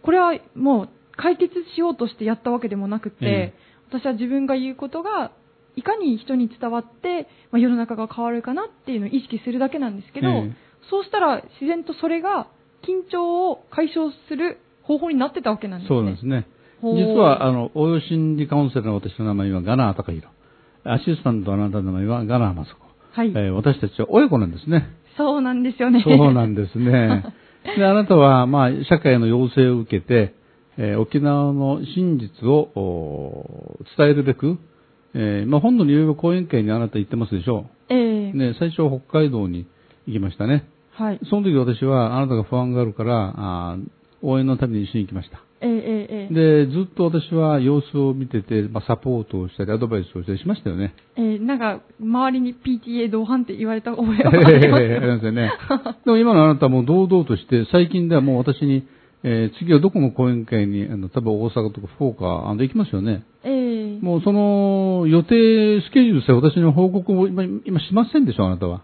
これはもう解決しようとしてやったわけでもなくって、え私は自分が言うことがいかに人に伝わって、まあ、世の中が変わるかなっていうのを意識するだけなんですけど、ええそうしたら自然とそれが緊張を解消する方法になってたわけなんですね。そうですね。実は、あの、応用心理カウンセラーの私の名前はガナー高弘。アシスタントのあなたの名前はガナーマスコ。はい、えー私たちは親子なんですね。そうなんですよね。そうなんですね。で、あなたは、まあ、社会の要請を受けて、えー沖縄の真実をお伝えるべく、えーまあ、本土のいろいろ講演会にあなた行ってますでしょええう。ね、最初北海道に行きましたね。はい。その時私はあなたが不安があるから、あー応援のために一緒に行きました。ええええええで、ずっと私は様子を見てて、まあ、サポートをしたり、アドバイスをしたりしましたよね。ええなんか、周りに PTA 同伴って言われた覚ええはあります。えありますよね。でも今のあなたはもう堂々として、最近ではもう私に、えー次はどこの講演会に、あの、多分大阪とか福岡、あの、行きますよね。ええもうその予定、スケジュールさえ私の報告を今、今しませんでしょ、あなたは。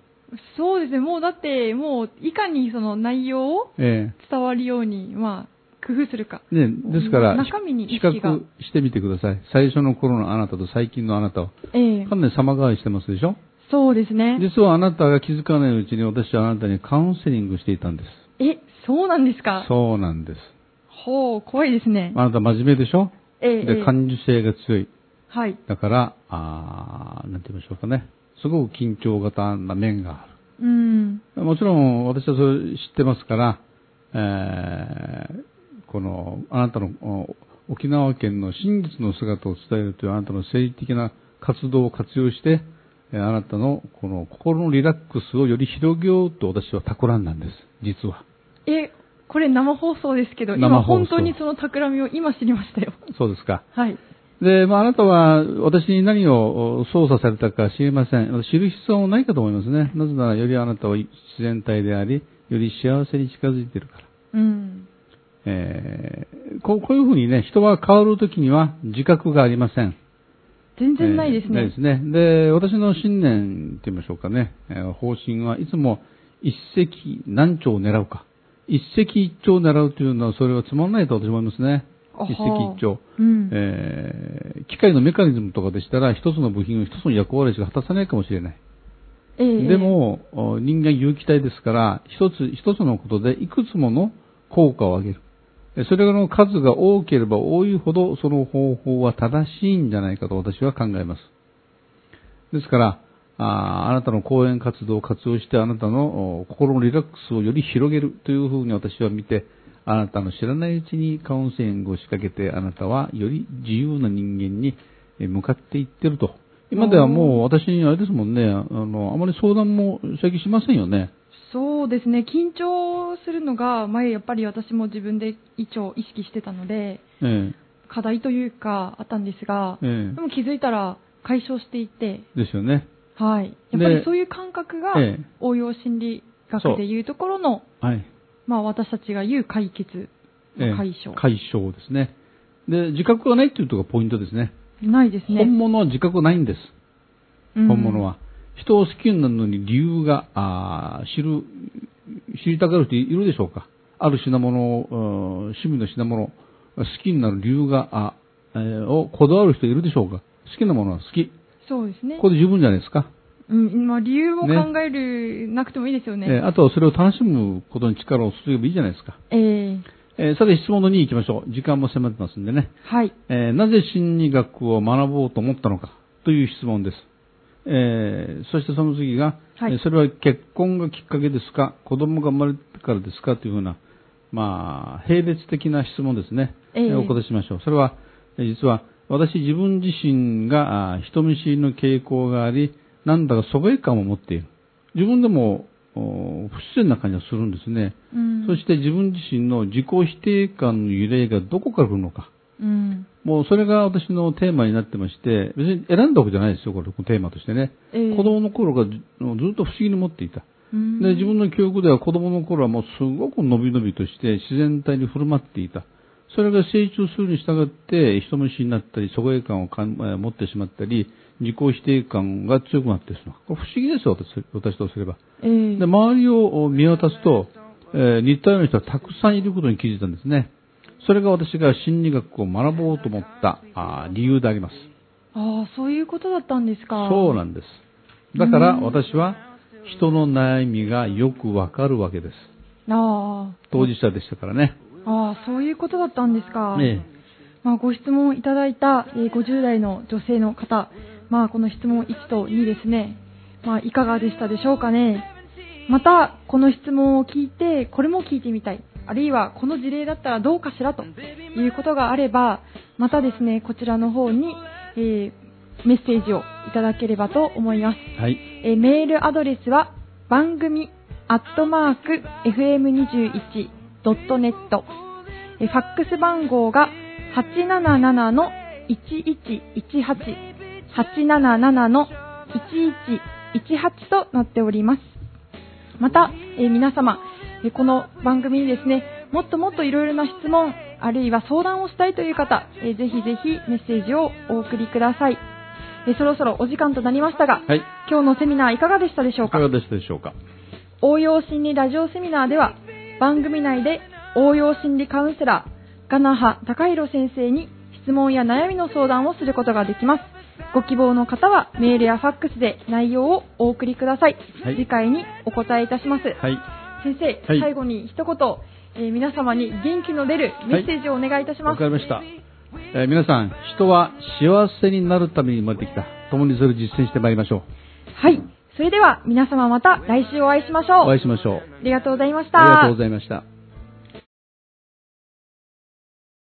そうですね、もうだって、もう、いかにその内容をえ伝わるように、まあ、工夫するか。えね、ですから、中身に意比較してみてください。最初の頃のあなたと最近のあなたを。ええかなり様変わりしてますでしょ？そうですね。実はあなたが気づかないうちに私はあなたにカウンセリングしていたんです。え、そうなんですか？そうなんです。ほう、怖いですね。あなた真面目でしょ？えええで、え感受性が強い。はい。だから、あーなんて言いましょうかね。すごく緊張型な面があうん。る。もちろん私はそれ知ってますから、えーこの、あなたのお沖縄県の真実の姿を伝えるというあなたの政治的な活動を活用して、えーあなたのこの心のリラックスをより広げようと私は企んだんです。実は。え、これ生放送ですけど、今本当にその企みを今知りましたよ。そうですか。はい。で、まあ、あなたは私に何をお操作されたか知りません。知る必要もないかと思いますね。なぜならよりあなたは自然体であり、より幸せに近づいているから。うん。えーこうこういうふうにね、人は変わるときには自覚がありません。全然ないですねえーないで。すね。で、私の信念って言いましょうかね、えー方針はいつも一石何鳥を狙うか。一石一鳥を狙うというのはそれはつまらないと私は思いますね。一石一鳥。うん。えー機械のメカニズムとかでしたら、一つの部品を一つの役割しか果たさないかもしれない。ええで、も、お人間有機体ですから、一つ一つのことでいくつもの効果を上げる。それの数が多ければ多いほど、その方法は正しいんじゃないかと私は考えます。ですから、ああなたの講演活動を活用して、あなたの心のリラックスをより広げるというふうに私は見て、あなたの知らないうちにカウンセリングを仕掛けて、あなたはより自由な人間に向かっていってると。今ではもう私にあれですもんね、あの、あまり相談も最近しませんよね。そうですね、緊張するのが、前やっぱり私も自分で一応意識してたので、え課題というかあったんですがえ、えでも気づいたら解消していて、えですよね。はい。やっぱりそういう感覚がええ応用心理学でいうところの、はい。まあ私たちが言う解決ええの解消。解消ですね。で、自覚がないっていうところがポイントですね。ないですね。本物は自覚がないんです。うん本物は。人を好きになるのに理由が、あー知る、知りたがる人いるでしょうか？ある品物を、うん趣味の品物、好きになる理由が、あえーをこだわる人いるでしょうか？好きなものは好き。そうですねこ。れで十分じゃないですか？うん、まあ理由を考ねえる、なくてもいいですよね。えーあとはそれを楽しむことに力を注げばいいじゃないですか。えええーさて質問の2行きましょう。時間も迫ってますんでね。はい。えーなぜ心理学を学ぼうと思ったのか？という質問です。えーそしてその次が、はいえーそれは結婚がきっかけですか？子供が生まれてからですか？というふうな、まあ、並列的な質問ですね。ええお答えしましょう。それは、えー実は私自分自身が人見知りの傾向があり、なんだか疎外感を持っている。自分でもお不自然な感じがするんですね。うん。そして自分自身の自己否定感の揺れがどこから来るのか。うん。もうそれが私のテーマになってまして、別に選んだわけじゃないですよ、これ、テーマとしてね。ええ子供の頃がずずっと不思議に持っていた。うんで、自分の記憶では子供の頃はもうすごく伸び伸びとして自然体に振る舞っていた。それが成長するに従って人見知りになったり、疎外感をかんえー持ってしまったり、自己否定感が強くなってしまう。これ不思議ですよ、私私とすれば。ええで、周りを見渡すと、えー似たような人はたくさんいることに気づいたんですね。それが私が心理学を学ぼうと思ったあー理由であります。ああ、そういうことだったんですか。そうなんです。だから私は人の悩みがよくわかるわけです。あ当事者でしたからね。あ、ああ、そういうことだったんですか。えまあ、ご質問いただいた、えー50代の女性の方、まあ、この質問1と2ですね、まあ、いかがでしたでしょうかね。また、この質問を聞いて、これも聞いてみたい。あるいはこの事例だったらどうかしらということがあれば、またですね、こちらの方に、えーメッセージをいただければと思います。はい。えーメールアドレスは番組アットマーク FM21.net えーファックス番号が877の1118 877の1118となっております。また、えー皆様、えーこの番組にですね、もっともっといろいろな質問、あるいは相談をしたいという方、えーぜひぜひメッセージをお送りください。えーそろそろお時間となりましたが、はい。今日のセミナーいかがでしたでしょうか？いかがでしたでしょうか？応用心理ラジオセミナーでは番組内で応用心理カウンセラーガナハ高弘先生に質問や悩みの相談をすることができますご希望の方はメールやファックスで内容をお送りください、はい次回にお答えいたします、はい。先生、はい最後に一言、えー皆様に元気の出るメッセージをお願いいたします、わかりました。えー皆さん、人は幸せになるために生まれてきた。共にそれを実践してまいりましょう。はいそれでは皆様また来週お会いしましょうお会いしましょう。ありがとうございましたありがとうございました。